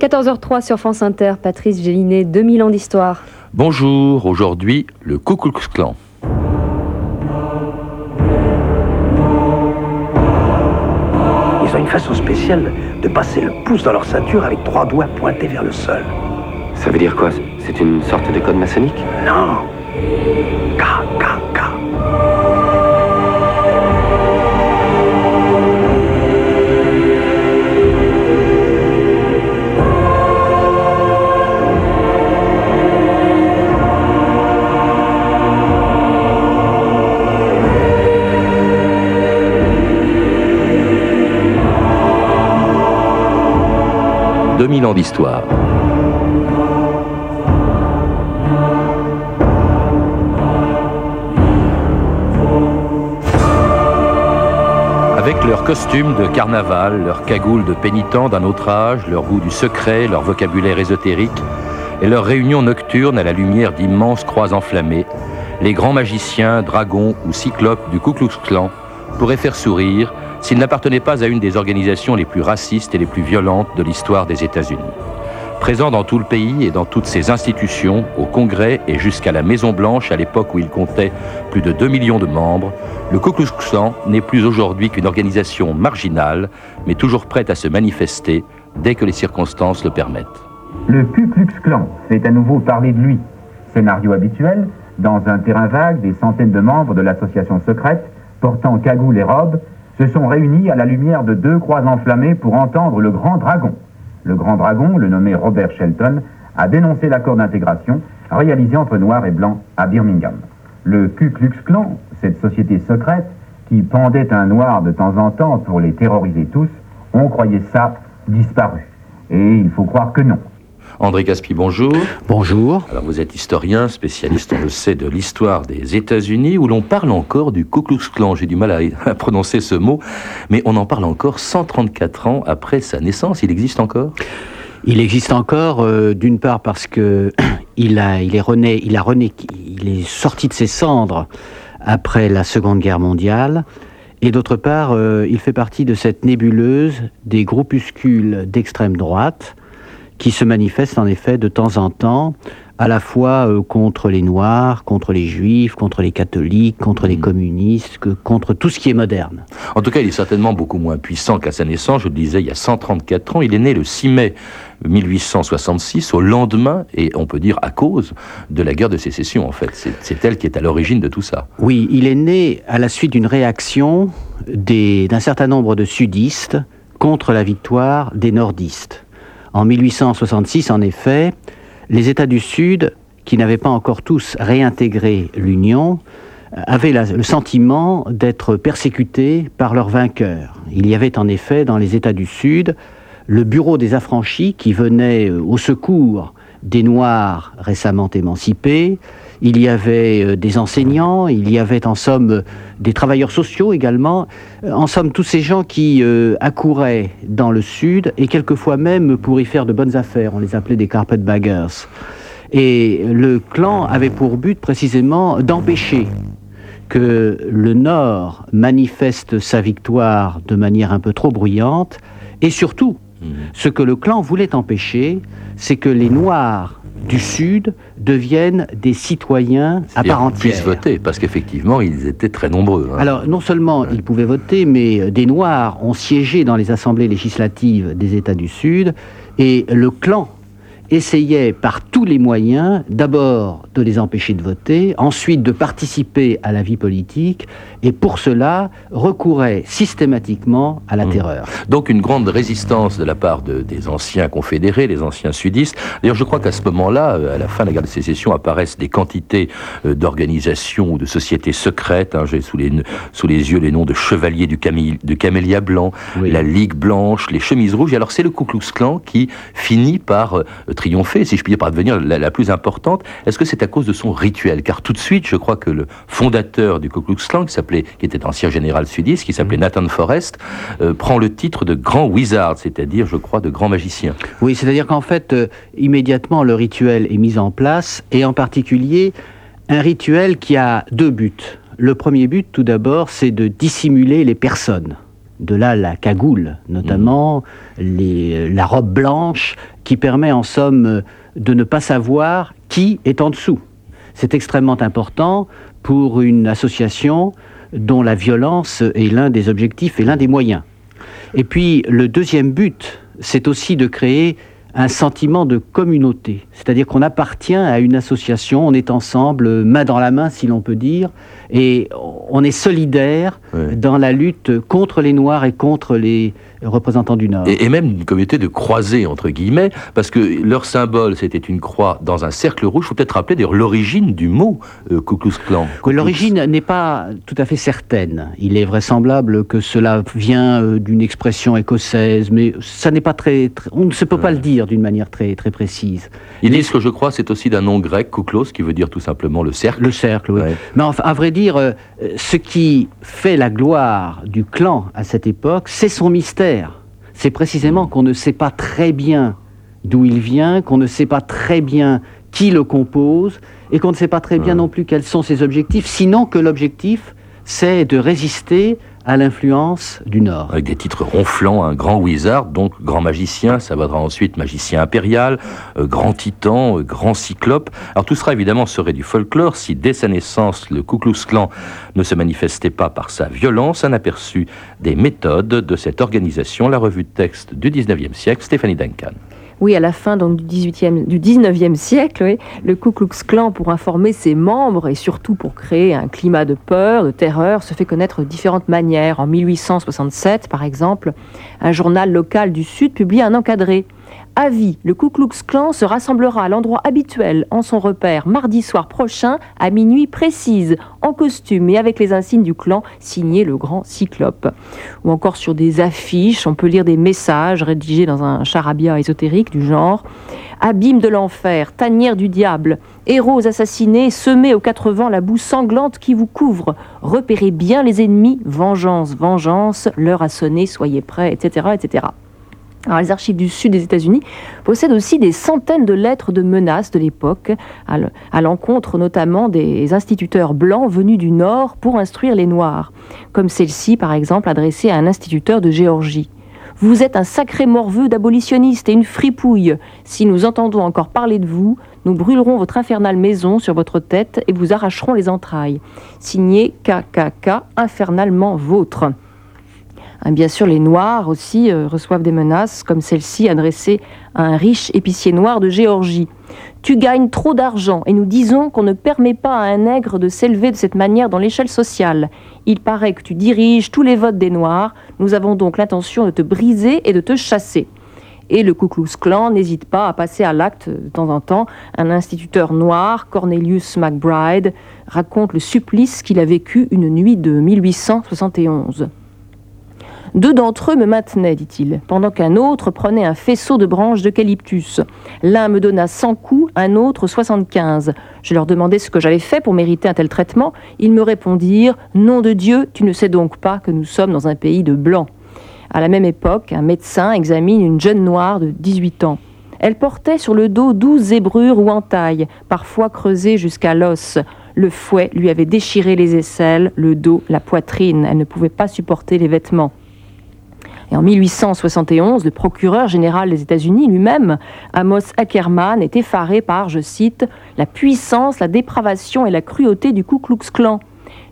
14h03 sur France Inter, Patrice Gélinet, 2000 ans d'histoire. Bonjour, aujourd'hui le Ku Klux Klan. Ils ont une façon spéciale de passer le pouce dans leur ceinture avec trois doigts pointés vers le sol. Ça veut dire quoi? C'est une sorte de code maçonnique? Non K, K, K. « 2000 ans d'histoire. Avec leurs costumes de carnaval, leurs cagoules de pénitents d'un autre âge, leur goût du secret, leur vocabulaire ésotérique, et leurs réunions nocturnes à la lumière d'immenses croix enflammées, les grands magiciens, dragons ou cyclopes du Ku Klux Klan pourraient faire sourire s'ils n'appartenaient pas à une des organisations les plus racistes et les plus violentes de l'histoire des États-Unis. Présent dans tout le pays et dans toutes ses institutions, au Congrès et jusqu'à la Maison-Blanche à l'époque où il comptait plus de 2 millions de membres, le Ku Klux Klan n'est plus aujourd'hui qu'une organisation marginale, mais toujours prête à se manifester dès que les circonstances le permettent. Le Ku Klux Klan fait à nouveau parler de lui. Scénario habituel, dans un terrain vague, des centaines de membres de l'association secrète, portant cagoule et robes, se sont réunis à la lumière de deux croix enflammées pour entendre le grand dragon. Le grand dragon, le nommé Robert Shelton, a dénoncé l'accord d'intégration réalisé entre Noirs et Blancs à Birmingham. Le Ku Klux Klan, cette société secrète qui pendait un Noir de temps en temps pour les terroriser tous, on croyait ça disparu. Et il faut croire que non. André Caspi, bonjour. Bonjour. Alors vous êtes historien, spécialiste, on le sait, de l'histoire des États-Unis, où l'on parle encore du Ku Klux Klan. J'ai du mal à, à, prononcer ce mot, mais on en parle encore 134 ans après sa naissance. Il existe encore? Il existe encore, euh, d'une part parce que il a, il est rené, il a rené, il est sorti de ses cendres après la Seconde Guerre mondiale. Et d'autre part, euh, il fait partie de cette nébuleuse des groupuscules d'extrême droite qui se manifestent en effet de temps en temps, à la fois euh, contre les Noirs, contre les Juifs, contre les catholiques, contre les communistes, que, contre tout ce qui est moderne. En tout cas, il est certainement beaucoup moins puissant qu'à sa naissance. Je le disais, il y a 134 ans. Il est né le 6 mai 1866, au lendemain, et on peut dire à cause de la guerre de sécession, en fait. C'est elle qui est à l'origine de tout ça. Oui, il est né à la suite d'une réaction d'un certain nombre de sudistes contre la victoire des nordistes. En 1866, en effet, les États du Sud, qui n'avaient pas encore tous réintégré l'Union, avaient la, le sentiment d'être persécutés par leurs vainqueurs. Il y avait en effet dans les États du Sud le bureau des affranchis qui venait au secours des Noirs récemment émancipés, il y avait des enseignants, il y avait en somme des travailleurs sociaux également, en somme tous ces gens qui euh, accouraient dans le sud et quelquefois même pour y faire de bonnes affaires, on les appelait des carpetbaggers. Et le clan avait pour but précisément d'empêcher que le Nord manifeste sa victoire de manière un peu trop bruyante et surtout, ce que le clan voulait empêcher, c'est que les Noirs du Sud deviennent des citoyens à part entière. puissent voter, parce qu'effectivement, ils étaient très nombreux. Hein. Alors, non seulement ouais. ils pouvaient voter, mais des Noirs ont siégé dans les assemblées législatives des États du Sud, et le clan essayait par tous les moyens, d'abord de les empêcher de voter, ensuite de participer à la vie politique, et pour cela recourait systématiquement à la mmh. terreur. Donc une grande résistance de la part de, des anciens confédérés, les anciens sudistes. D'ailleurs, je crois qu'à ce moment-là, à la fin de la guerre de sécession, apparaissent des quantités euh, d'organisations ou de sociétés secrètes. Hein, J'ai sous les, sous les yeux les noms de Chevaliers du, Camé de Camélia Blanc, oui. la Ligue Blanche, les Chemises Rouges. Et alors c'est le Ku Klux Klan qui finit par euh, triompher, si je puis dire, par devenir la, la plus importante. Est-ce que c'est à cause de son rituel? Car tout de suite, je crois que le fondateur du Ku Klux Klan, qui s'appelait, qui était ancien général sudiste, qui s'appelait Nathan Forrest, euh, prend le titre de grand wizard, c'est-à-dire, je crois, de grand magicien. Oui, c'est-à-dire qu'en fait, euh, immédiatement, le rituel est mis en place, et en particulier, un rituel qui a deux buts. Le premier but, tout d'abord, c'est de dissimuler les personnes. De là, la cagoule, notamment mmh. les, la robe blanche qui permet en somme de ne pas savoir qui est en dessous. C'est extrêmement important pour une association dont la violence est l'un des objectifs et l'un des moyens. Et puis le deuxième but, c'est aussi de créer un sentiment de communauté, c'est-à-dire qu'on appartient à une association, on est ensemble, main dans la main si l'on peut dire, et on est solidaire dans la lutte contre les Noirs et contre les représentants du Nord. Et, même une communauté de croisés, entre guillemets, parce que leur symbole, c'était une croix dans un cercle rouge. Il faut peut-être rappeler d'ailleurs l'origine du mot euh, Ku Klux Klan. L'origine n'est pas tout à fait certaine. Il est vraisemblable que cela vient euh, d'une expression écossaise, mais ça n'est pas très, On ne se peut pas le dire d'une manière très, très précise. Ils disent que je crois c'est aussi d'un nom grec, Kuklos, qui veut dire tout simplement le cercle. Le cercle, oui. Mais enfin, à vrai dire, euh, ce qui fait la gloire du clan à cette époque, c'est son mystère. C'est précisément qu'on ne sait pas très bien d'où il vient, qu'on ne sait pas très bien qui le compose, et qu'on ne sait pas très bien non plus quels sont ses objectifs, sinon que l'objectif, c'est de résister à l'influence du Nord. Avec des titres ronflants, un grand wizard, donc grand magicien, ça vaudra ensuite magicien impérial, euh, grand titan, euh, grand cyclope. Alors tout cela évidemment serait du folklore si dès sa naissance le Ku Klux Klan ne se manifestait pas par sa violence. Un aperçu des méthodes de cette organisation, la revue de texte du 19e siècle, Stéphanie Duncan. Oui, à la fin du, 18e, du 19e siècle, le Ku Klux Klan, pour informer ses membres et surtout pour créer un climat de peur, de terreur, se fait connaître de différentes manières. En 1867, par exemple, un journal local du Sud publie un encadré Avis, le Ku Klux Klan se rassemblera à l'endroit habituel en son repère mardi soir prochain à minuit précise, en costume et avec les insignes du clan signé le grand cyclope. Ou encore sur des affiches, on peut lire des messages rédigés dans un charabia ésotérique du genre Abîme de l'enfer, tanière du diable, héros assassinés, semez aux quatre vents la boue sanglante qui vous couvre. Repérez bien les ennemis, vengeance, vengeance, l'heure a sonné, soyez prêts, etc. etc. Les archives du sud des États-Unis possèdent aussi des centaines de lettres de menaces de l'époque, à l'encontre notamment des instituteurs blancs venus du Nord pour instruire les Noirs, comme celle-ci par exemple adressée à un instituteur de Géorgie. Vous êtes un sacré morveux d'abolitionniste et une fripouille. Si nous entendons encore parler de vous, nous brûlerons votre infernale maison sur votre tête et vous arracherons les entrailles. Signé KKK, infernalement vôtre. Hein, bien sûr, les Noirs aussi euh, reçoivent des menaces, comme celle-ci adressée à un riche épicier noir de Géorgie. Tu gagnes trop d'argent et nous disons qu'on ne permet pas à un nègre de s'élever de cette manière dans l'échelle sociale. Il paraît que tu diriges tous les votes des Noirs. Nous avons donc l'intention de te briser et de te chasser. Et le Ku Klux Klan n'hésite pas à passer à l'acte de temps en temps. Un instituteur noir, Cornelius McBride, raconte le supplice qu'il a vécu une nuit de 1871. Deux d'entre eux me maintenaient, dit-il, pendant qu'un autre prenait un faisceau de branches d'eucalyptus. L'un me donna 100 coups, un autre 75. Je leur demandai ce que j'avais fait pour mériter un tel traitement. Ils me répondirent Nom de Dieu, tu ne sais donc pas que nous sommes dans un pays de blancs. À la même époque, un médecin examine une jeune noire de 18 ans. Elle portait sur le dos douze zébrures ou entailles, parfois creusées jusqu'à l'os. Le fouet lui avait déchiré les aisselles, le dos, la poitrine. Elle ne pouvait pas supporter les vêtements. Et en 1871, le procureur général des États-Unis lui-même, Amos Ackerman, est effaré par, je cite, la puissance, la dépravation et la cruauté du Ku Klux Klan.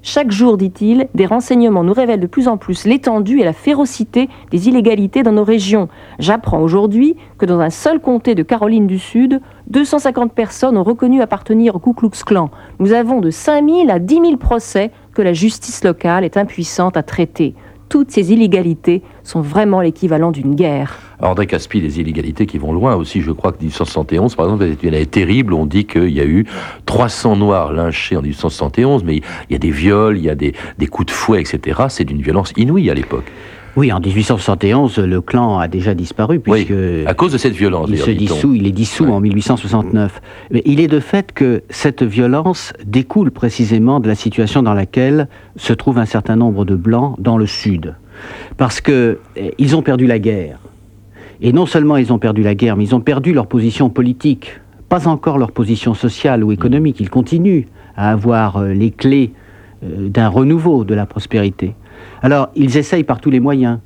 Chaque jour, dit-il, des renseignements nous révèlent de plus en plus l'étendue et la férocité des illégalités dans nos régions. J'apprends aujourd'hui que dans un seul comté de Caroline du Sud, 250 personnes ont reconnu appartenir au Ku Klux Klan. Nous avons de 5 000 à 10 000 procès que la justice locale est impuissante à traiter toutes ces illégalités sont vraiment l'équivalent d'une guerre. André Caspi, des illégalités qui vont loin aussi. Je crois que 1871, par exemple, est une année terrible. On dit qu'il y a eu 300 Noirs lynchés en 1871, mais il y a des viols, il y a des, des coups de fouet, etc. C'est d'une violence inouïe à l'époque. Oui, en 1871, le clan a déjà disparu puisque à cause de cette violence. Il se dissout, il est dissous en 1869. Mais il est de fait que cette violence découle précisément de la situation dans laquelle se trouve un certain nombre de blancs dans le sud, parce que eh, ils ont perdu la guerre. Et non seulement ils ont perdu la guerre, mais ils ont perdu leur position politique, pas encore leur position sociale ou économique. Ils continuent à avoir euh, les clés d'un renouveau de la prospérité. Alors, ils essayent par tous les moyens,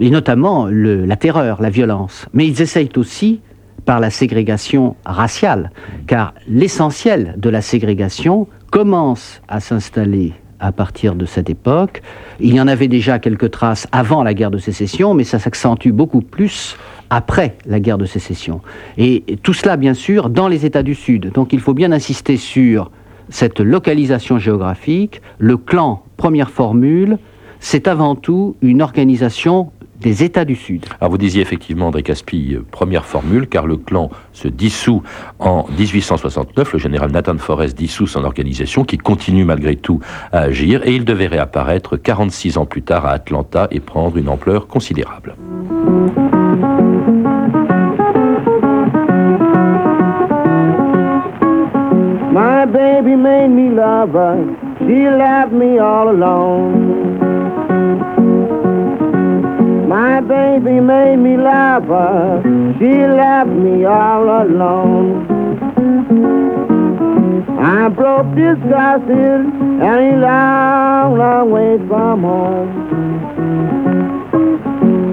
et notamment la terreur, la violence, mais ils essayent aussi par la ségrégation raciale, car l'essentiel de la ségrégation commence à s'installer à partir de cette époque. Il y en avait déjà quelques traces avant la guerre de sécession, mais ça s'accentue beaucoup plus après la guerre de sécession. Et tout cela, bien sûr, dans les États du Sud. Donc il faut bien insister sur cette localisation géographique. Le clan, première formule, c'est avant tout une organisation des États du Sud. Alors vous disiez effectivement, André Caspi, euh, première formule, car le clan se dissout en 1869. Le général Nathan Forrest dissout son organisation, qui continue malgré tout à agir, et il devait réapparaître 46 ans plus tard à Atlanta et prendre une ampleur considérable. She left me all alone. My baby made me love her. She left me all alone. I broke this disgusted and he long, long way from home.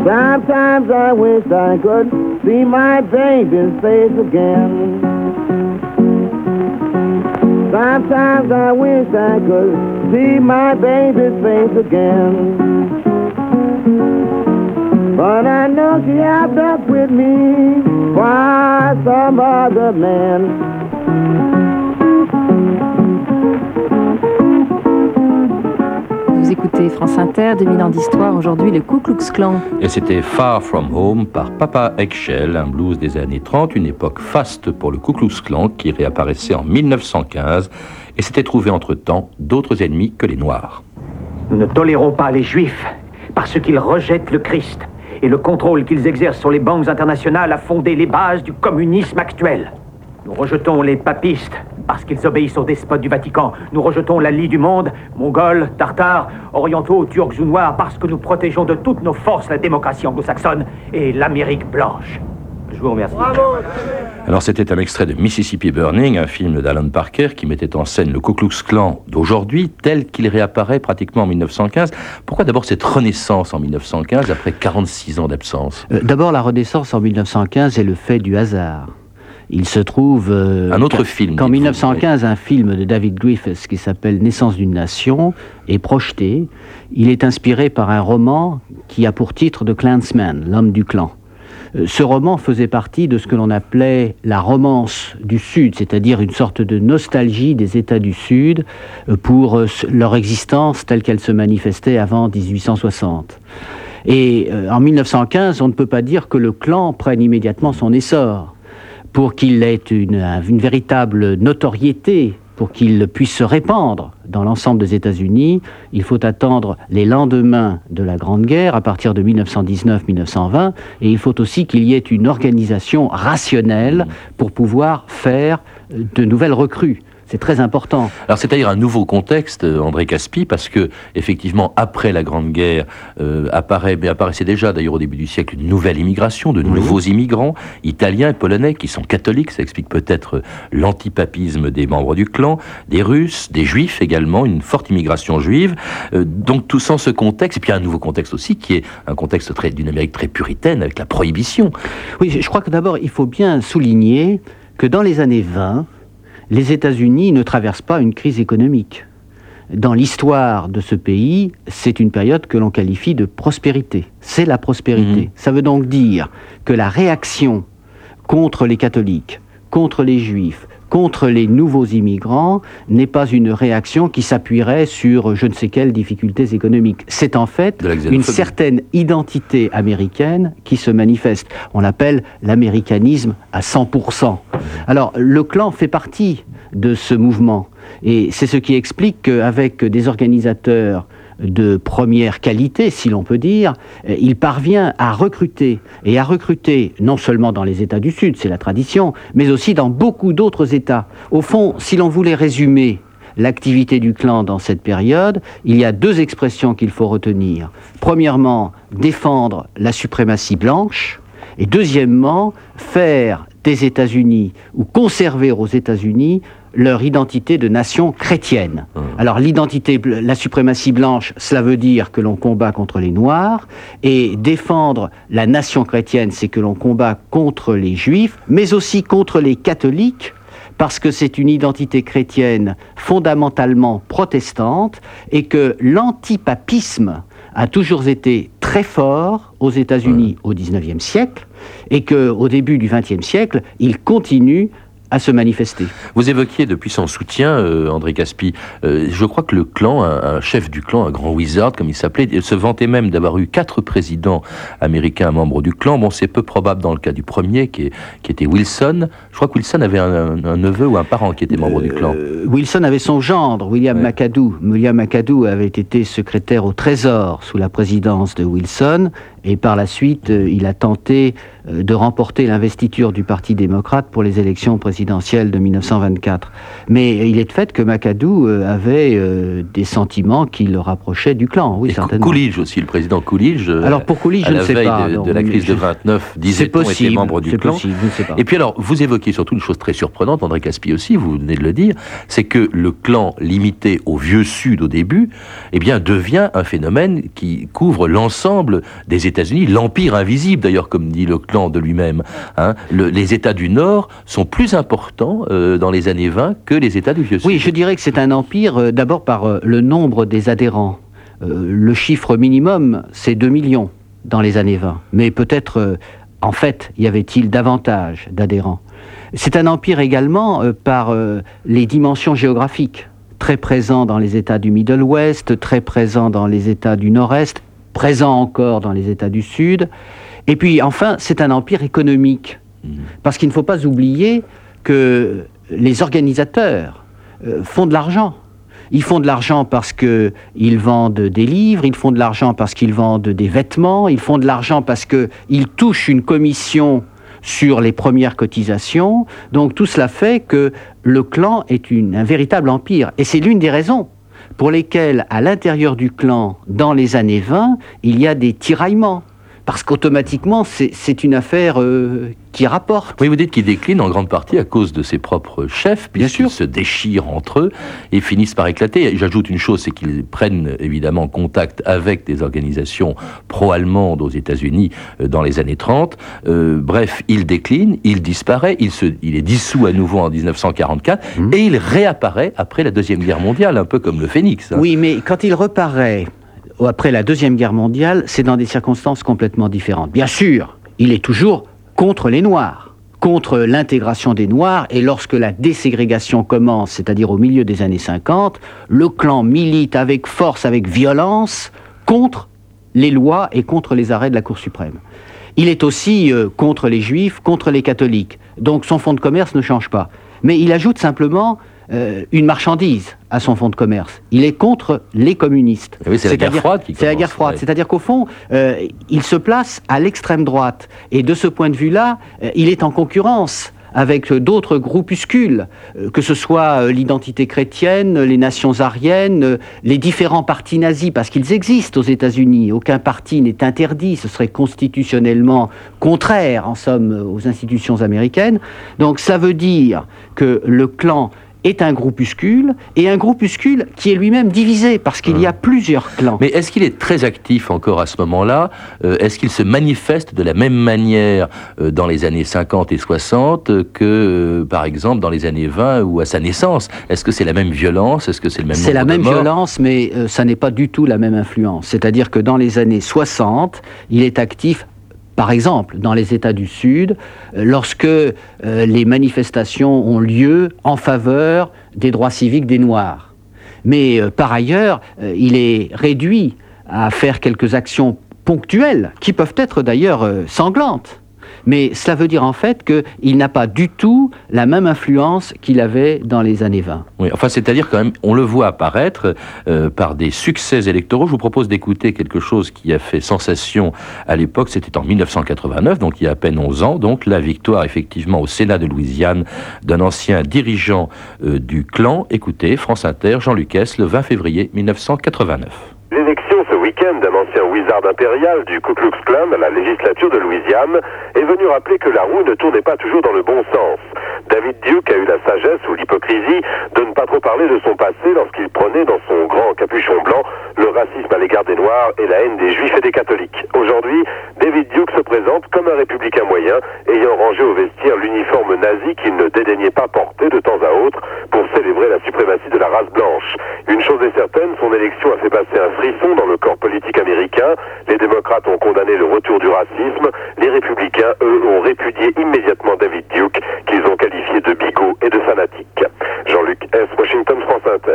Sometimes I wish I could see my baby's face again. Sometimes I wish I could see my baby's face again. But I know she had up with me by some other man. Écoutez France Inter, 2000 ans d'histoire, aujourd'hui le Ku Klux Klan. Et c'était Far From Home par Papa Eggshell, un blues des années 30, une époque faste pour le Ku Klux Klan qui réapparaissait en 1915 et s'était trouvé entre-temps d'autres ennemis que les Noirs. Nous ne tolérons pas les Juifs parce qu'ils rejettent le Christ. Et le contrôle qu'ils exercent sur les banques internationales a fondé les bases du communisme actuel. Nous rejetons les papistes parce qu'ils obéissent aux despotes du Vatican. Nous rejetons la lie du monde, mongols, tartares, orientaux, turcs ou noirs, parce que nous protégeons de toutes nos forces la démocratie anglo-saxonne et l'Amérique blanche. Je vous remercie. Alors c'était un extrait de Mississippi Burning, un film d'Alan Parker qui mettait en scène le Ku Klux Klan d'aujourd'hui tel qu'il réapparaît pratiquement en 1915. Pourquoi d'abord cette renaissance en 1915 après 46 ans d'absence? Euh, D'abord, la renaissance en 1915 est le fait du hasard. Il se trouve euh, Un autre qu'en- film, qu'en dites-vous, 1915, un film de David Griffiths qui s'appelle Naissance d'une nation est projeté. Il est inspiré par un roman qui a pour titre The Clansman, l'homme du clan. Euh, Ce roman faisait partie de ce que l'on appelait la romance du Sud, c'est-à-dire une sorte de nostalgie des États du Sud euh, pour euh, leur existence telle qu'elle se manifestait avant 1860. Et en 1915, on ne peut pas dire que le clan prenne immédiatement son essor. Pour qu'il ait une, véritable notoriété, pour qu'il puisse se répandre dans l'ensemble des États-Unis, il faut attendre les lendemains de la Grande Guerre, à partir de 1919-1920, et il faut aussi qu'il y ait une organisation rationnelle pour pouvoir faire de nouvelles recrues. C'est très important. Alors c'est-à-dire un nouveau contexte, euh, André Caspi, parce que effectivement après la Grande Guerre euh, apparaît, mais apparaissait déjà d'ailleurs au début du siècle une nouvelle immigration, de nouveaux immigrants italiens et polonais qui sont catholiques, ça explique peut-être euh, l'antipapisme des membres du clan, des Russes, des Juifs également, une forte immigration juive. Euh, donc tout sans ce contexte, et puis un nouveau contexte aussi qui est un contexte très d'une Amérique très puritaine avec la prohibition. Oui, je crois que d'abord, il faut bien souligner que dans les années 20, les États-Unis ne traversent pas une crise économique. Dans l'histoire de ce pays, c'est une période que l'on qualifie de prospérité. C'est la prospérité. Mhm. Ça veut donc dire que la réaction contre les catholiques, contre les juifs, contre les nouveaux immigrants n'est pas une réaction qui s'appuierait sur je ne sais quelles difficultés économiques. C'est en fait une certaine identité américaine qui se manifeste. On l'appelle l'américanisme à 100%. Alors, le clan fait partie de ce mouvement. Et c'est ce qui explique qu'avec des organisateurs de première qualité, si l'on peut dire, euh, il parvient à recruter, et à recruter non seulement dans les États du Sud, c'est la tradition, mais aussi dans beaucoup d'autres États. Au fond, si l'on voulait résumer l'activité du clan dans cette période, il y a deux expressions qu'il faut retenir. Premièrement, défendre la suprématie blanche, et deuxièmement, faire des États-Unis ou conserver aux États-Unis leur identité de nation chrétienne. Hum. Alors l'identité, la suprématie blanche, cela veut dire que l'on combat contre les Noirs, et défendre la nation chrétienne, c'est que l'on combat contre les Juifs, mais aussi contre les catholiques, parce que c'est une identité chrétienne fondamentalement protestante, et que l'antipapisme a toujours été très fort aux États-Unis au XIXe siècle, et qu'au début du XXe siècle, il continue à se manifester. Vous évoquiez depuis son soutien, euh, André Caspi. Euh, je crois que le clan, un, un chef du clan, un grand wizard comme il s'appelait, se vantait même d'avoir eu quatre présidents américains membres du clan. Bon, c'est peu probable dans le cas du premier, qui, est- qui était Wilson. Je crois que Wilson avait un, un- un neveu ou un parent qui était membre du clan. Euh, Wilson avait son gendre, William Ouais. McAdoo. William McAdoo avait été secrétaire au Trésor sous la présidence de Wilson, et par la suite, euh, il a tenté euh, de remporter l'investiture du Parti démocrate pour les élections présidentielles de 1924. Mais il est de fait que McAdoo euh, avait des sentiments qui le rapprochaient du clan, oui, Et certainement. Coolidge aussi, le président Coolidge. Alors pour Coolidge, à je ne sais veille pas. de, de la crise de je- 29, C'est disait-on, était membre du clan. possible, je ne sais pas. Et puis alors, vous évoquez surtout une chose très surprenante, André Caspi aussi, vous venez de le dire, c'est que le clan limité au vieux Sud au début, eh bien, devient un phénomène qui couvre l'ensemble des États-Unis, l'empire invisible d'ailleurs, comme dit le clan de lui-même. hein. Le- les États du Nord sont plus importants euh, dans les années 20 que les États du vieux Sud. Oui, je dirais que c'est un empire euh, d'abord par euh, le nombre des adhérents. Euh, le chiffre minimum, c'est 2 millions dans les années 20. Mais peut-être, euh, en fait, y avait-il davantage d'adhérents. C'est un empire également euh, par les dimensions géographiques. Très présent dans les États du Middle West, très présent dans les États du Nord-Est, présent encore dans les États du Sud. Et puis enfin, c'est un empire économique. Parce qu'il ne faut pas oublier que les organisateurs euh, font de l'argent. Ils font de l'argent parce qu'ils vendent des livres, ils font de l'argent parce qu'ils vendent des vêtements, ils font de l'argent parce qu'ils touchent une commission sur les premières cotisations. Donc tout cela fait que le clan est une- un véritable empire. Et c'est l'une des raisons pour lesquelles, à l'intérieur du clan, dans les années 20, il y a des tiraillements. Parce qu'automatiquement, c'est une affaire euh, qui rapporte. Oui, vous dites qu'il décline en grande partie à cause de ses propres chefs, Bien puisqu'ils sûr. se déchirent entre eux et finissent par éclater. J'ajoute une chose, c'est qu'ils prennent évidemment contact avec des organisations pro-allemandes aux États-Unis euh, dans les années 30. Euh, bref, il décline, il disparaît, il, se, il est dissous à nouveau en 1944 Mhm. et il réapparaît après la Deuxième Guerre mondiale, un peu comme le phénix. hein. Oui, mais quand il reparaît après la Deuxième Guerre mondiale, c'est dans des circonstances complètement différentes. Bien sûr, il est toujours contre les Noirs, contre l'intégration des Noirs, et lorsque la déségrégation commence, c'est-à-dire au milieu des années 50, le clan milite avec force, avec violence, contre les lois et contre les arrêts de la Cour suprême. Il est aussi euh, contre les juifs, contre les catholiques. Donc son fonds de commerce ne change pas. Mais il ajoute simplement euh, une marchandise à son fonds de commerce. Il est contre les communistes. Eh oui, c'est la guerre froide qui C'est la guerre froide. C'est-à-dire qu'au fond, euh, il se place à l'extrême droite. Et de ce point de vue-là, euh, il est en concurrence avec d'autres groupuscules, que ce soit l'identité chrétienne, les nations ariennes, les différents partis nazis, parce qu'ils existent aux États-Unis. Aucun parti n'est interdit, ce serait constitutionnellement contraire, en somme, aux institutions américaines. Donc ça veut dire que le clan est un groupuscule, et un groupuscule qui est lui-même divisé, parce qu'il y a plusieurs clans. Mais est-ce qu'il est très actif encore à ce moment-là? Euh, Est-ce qu'il se manifeste de la même manière euh, dans les années 50 et 60 que, euh, par exemple, dans les années 20 ou à sa naissance? Est-ce que c'est la même violence? Est-ce que c'est le même C'est la même violence, mais ça n'est pas du tout la même influence. C'est-à-dire que dans les années 60, il est actif, par exemple, dans les États du Sud, euh, lorsque euh, les manifestations ont lieu en faveur des droits civiques des Noirs. Mais euh, par ailleurs, il est réduit à faire quelques actions ponctuelles, qui peuvent être d'ailleurs sanglantes. Mais cela veut dire en fait qu'il n'a pas du tout la même influence qu'il avait dans les années 20. Oui, enfin, c'est-à-dire quand même, on le voit apparaître euh, par des succès électoraux. Je vous propose d'écouter quelque chose qui a fait sensation à l'époque. C'était en 1989, donc il y a à peine 11 ans. Donc la victoire, effectivement, au Sénat de Louisiane d'un ancien dirigeant euh, du clan. Écoutez, France Inter, Jean Lucas, le 20 février 1989. L'élection ce week-end wizard impérial du Ku Klux Klan à la législature de Louisiane est venue rappeler que la roue ne tournait pas toujours dans le bon sens. David Duke a eu la sagesse ou l'hypocrisie de ne pas trop parler de son passé lorsqu'il prenait dans son grand capuchon blanc le racisme à l'égard des Noirs et la haine des Juifs et des catholiques. Aujourd'hui, David Duke se présente comme un républicain moyen, ayant rangé au vestiaire l'uniforme nazi qu'il ne dédaignait pas porter de temps à autre pour célébrer la suprématie de la race blanche. Une chose est certaine, son élection a fait passer un frisson dans le corps politique américain. Les démocrates ont condamné le retour du racisme. Les républicains, eux, ont répudié immédiatement David Duke, qu'ils ont qualifié de bigot et de fanatique. Jean-Luc S. Washington, France Inter.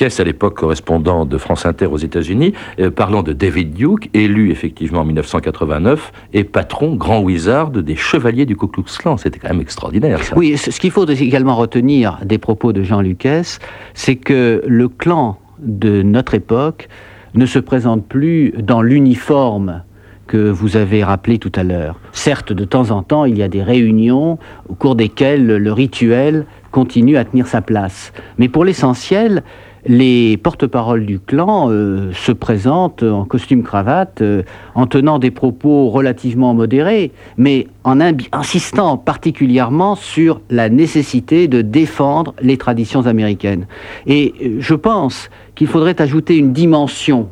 Lucas, à l'époque correspondant de France Inter aux États-Unis, euh, parlant de David Duke, élu effectivement en 1989 et patron, grand wizard des chevaliers du Ku Klux Klan. C'était quand même extraordinaire. Ça. Oui, ce qu'il faut également retenir des propos de Jean Lucas, c'est que le clan de notre époque ne se présente plus dans l'uniforme que vous avez rappelé tout à l'heure. Certes, de temps en temps, il y a des réunions au cours desquelles le rituel continue à tenir sa place. Mais pour l'essentiel, les porte-paroles du clan euh, se présentent en costume cravate, euh, en tenant des propos relativement modérés, mais en insistant particulièrement sur la nécessité de défendre les traditions américaines. Et euh, je pense qu'il faudrait ajouter une dimension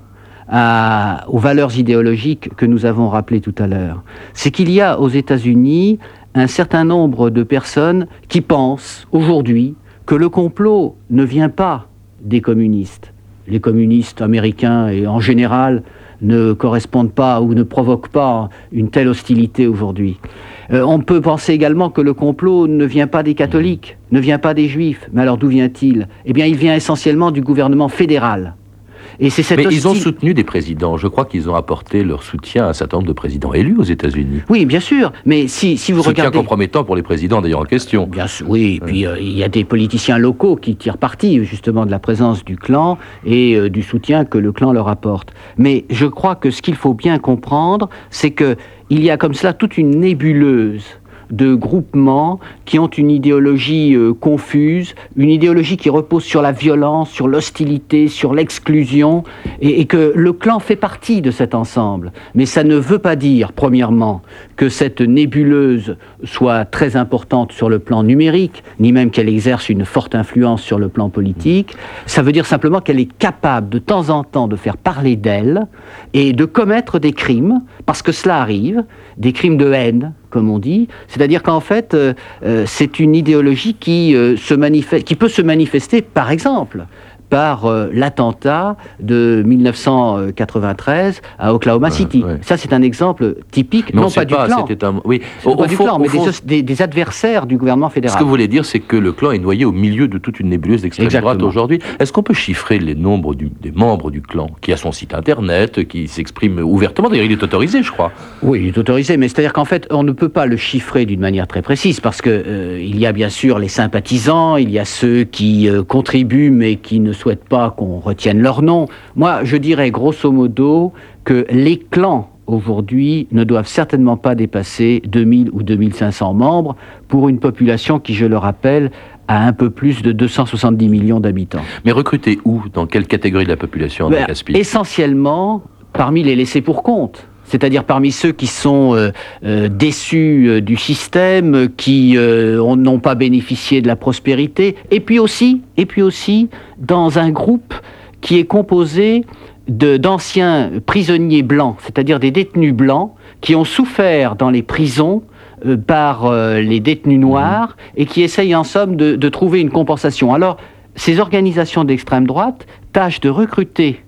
aux valeurs idéologiques que nous avons rappelées tout à l'heure. C'est qu'il y a aux États-Unis un certain nombre de personnes qui pensent aujourd'hui que le complot ne vient pas des communistes. Les communistes américains et en général ne correspondent pas ou ne provoquent pas une telle hostilité aujourd'hui. Euh, on peut penser également que le complot ne vient pas des catholiques, ne vient pas des juifs. Mais alors d'où vient-il? Eh bien, il vient essentiellement du gouvernement fédéral. Et c'est cette Mais ils ont soutenu des présidents. Je crois qu'ils ont apporté leur soutien à un certain nombre de présidents élus aux États-Unis. Oui, bien sûr. Mais si, si vous soutien regardez. compromettant pour les présidents d'ailleurs en question. Bien sûr, oui. Et puis euh, il y a des politiciens locaux qui tirent parti justement de la présence du clan et euh, du soutien que le clan leur apporte. Mais je crois que ce qu'il faut bien comprendre, c'est que il y a comme cela toute une nébuleuse de groupements qui ont une idéologie euh, confuse, une idéologie qui repose sur la violence, sur l'hostilité, sur l'exclusion, et, et que le clan fait partie de cet ensemble. Mais ça ne veut pas dire, premièrement, que cette nébuleuse soit très importante sur le plan numérique, ni même qu'elle exerce une forte influence sur le plan politique. Ça veut dire simplement qu'elle est capable de temps en temps de faire parler d'elle et de commettre des crimes, parce que cela arrive, des crimes de haine, comme on dit. C'est-à-dire qu'en fait, euh, euh, c'est une idéologie euh, qui peut se manifester, par exemple, par euh, l'attentat de 1993 à Oklahoma City. ouais. Ça, c'est un exemple typique, non, pas, du clan, c'était un- Oui. non pas Au du fond- clan, au mais fond, des, adversaires du gouvernement Ce fédéral. que vous voulez dire, c'est que le clan est noyé au milieu de toute une nébuleuse d'extrême droite aujourd'hui. Est-ce qu'on peut chiffrer les nombres du- des membres du clan qui a son site internet, qui s'exprime ouvertement? D'ailleurs, il est autorisé, je crois. Oui, il est autorisé, mais c'est-à-dire qu'en fait, on ne peut pas le chiffrer d'une manière très précise, parce que euh, il y a bien sûr les sympathisants, il y a ceux qui euh, contribuent mais qui ne souhaitent pas qu'on retienne leur nom. Moi, je dirais grosso modo que les clans aujourd'hui ne doivent certainement pas dépasser 2000 ou 2500 membres pour une population qui, je le rappelle, a un peu plus de 270 millions d'habitants. Mais recruter où? Dans quelle catégorie de la population, Ben, essentiellement parmi les laissés pour compte. C'est-à-dire parmi ceux qui sont euh, euh, déçus euh, du système, qui ont- n'ont pas bénéficié de la prospérité, et puis aussi, et puis aussi dans un groupe qui est composé d'anciens prisonniers blancs, c'est-à-dire des détenus blancs qui ont souffert dans les prisons par les détenus noirs et qui essayent en somme de, trouver une compensation. Alors, ces organisations d'extrême droite tâchent de recruter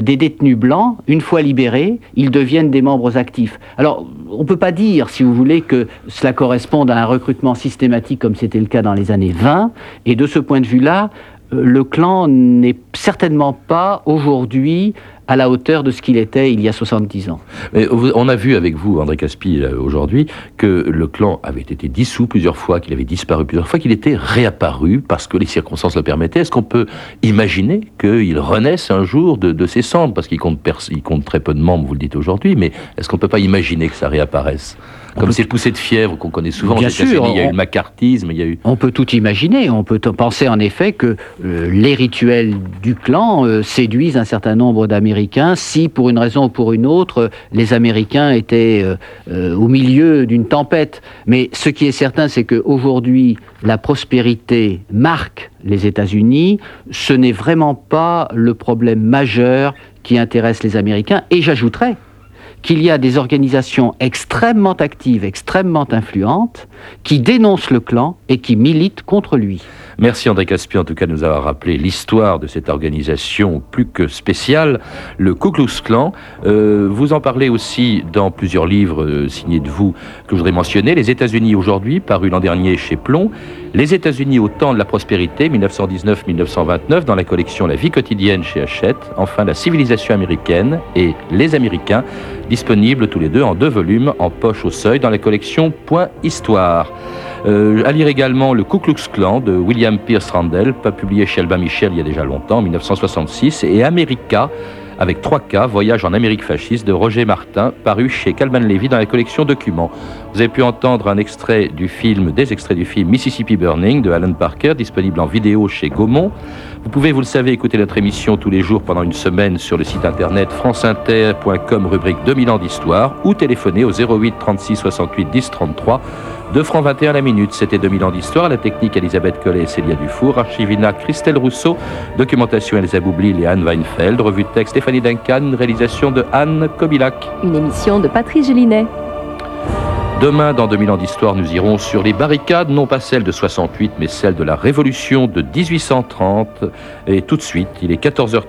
des détenus blancs, une fois libérés, ils deviennent des membres actifs. Alors, on ne peut pas dire, si vous voulez, que cela corresponde à un recrutement systématique comme c'était le cas dans les années 20, et de ce point de vue-là, euh, le clan n'est certainement pas aujourd'hui à la hauteur de ce qu'il était il y a 70 ans. On a vu avec vous, André Caspi, aujourd'hui, que le clan avait été dissous plusieurs fois, qu'il avait disparu plusieurs fois, qu'il était réapparu parce que les circonstances le permettaient. Est-ce qu'on peut imaginer qu'il renaisse un jour de, ses cendres? Parce qu'il compte, compte très peu de membres, vous le dites aujourd'hui, mais est-ce qu'on ne peut pas imaginer que ça réapparaisse? Comme ces poussées de fièvre qu'on connaît souvent Bien sûr, il y a eu le macartisme, il y a eu... On peut tout imaginer. On peut penser en effet que euh, les rituels du clan euh, séduisent un certain nombre d'Américains si, pour une raison ou pour une autre, les Américains étaient euh, au milieu d'une tempête. Mais ce qui est certain, c'est qu'aujourd'hui, la prospérité marque les États-Unis. Ce n'est vraiment pas le problème majeur qui intéresse les Américains. Et j'ajouterais qu'il y a des organisations extrêmement actives, extrêmement influentes, qui dénoncent le clan et qui militent contre lui. Merci André Caspi en tout cas de nous avoir rappelé l'histoire de cette organisation plus que spéciale, le Ku Klux Klan. Euh, vous en parlez aussi dans plusieurs livres euh, signés de vous que je voudrais mentionner. Les États-Unis aujourd'hui, paru l'an dernier chez Plomb. Les États-Unis au temps de la prospérité, 1919-1929, dans la collection La vie quotidienne chez Hachette. Enfin, La civilisation américaine et Les Américains, disponibles tous les deux en deux volumes en poche au seuil dans la collection Point Histoire. Euh, à lire également Le Ku Klux Klan de William Pierce Randall, pas publié chez Albin Michel il y a déjà longtemps, en 1966, et America, avec 3 K, Voyage en Amérique fasciste de Roger Martin, paru chez Calman Levy dans la collection Documents. Vous avez pu entendre un extrait du film, des extraits du film Mississippi Burning de Alan Parker, disponible en vidéo chez Gaumont. Vous pouvez, vous le savez, écouter notre émission tous les jours pendant une semaine sur le site internet franceinter.com, rubrique 2000 ans d'histoire, ou téléphoner au 08 36 68 10 33. 2 francs 21 la minute, c'était 2000 ans d'histoire. La technique Elisabeth Collet et Célia Dufour. Archivina Christelle Rousseau. Documentation Elsa Boublil et Anne Weinfeld. Revue de texte Stéphanie Duncan. Réalisation de Anne Kobilac. Une émission de Patrice Gélinet. Demain, dans 2000 ans d'histoire, nous irons sur les barricades, non pas celles de 68, mais celles de la Révolution de 1830. Et tout de suite, il est 14h30.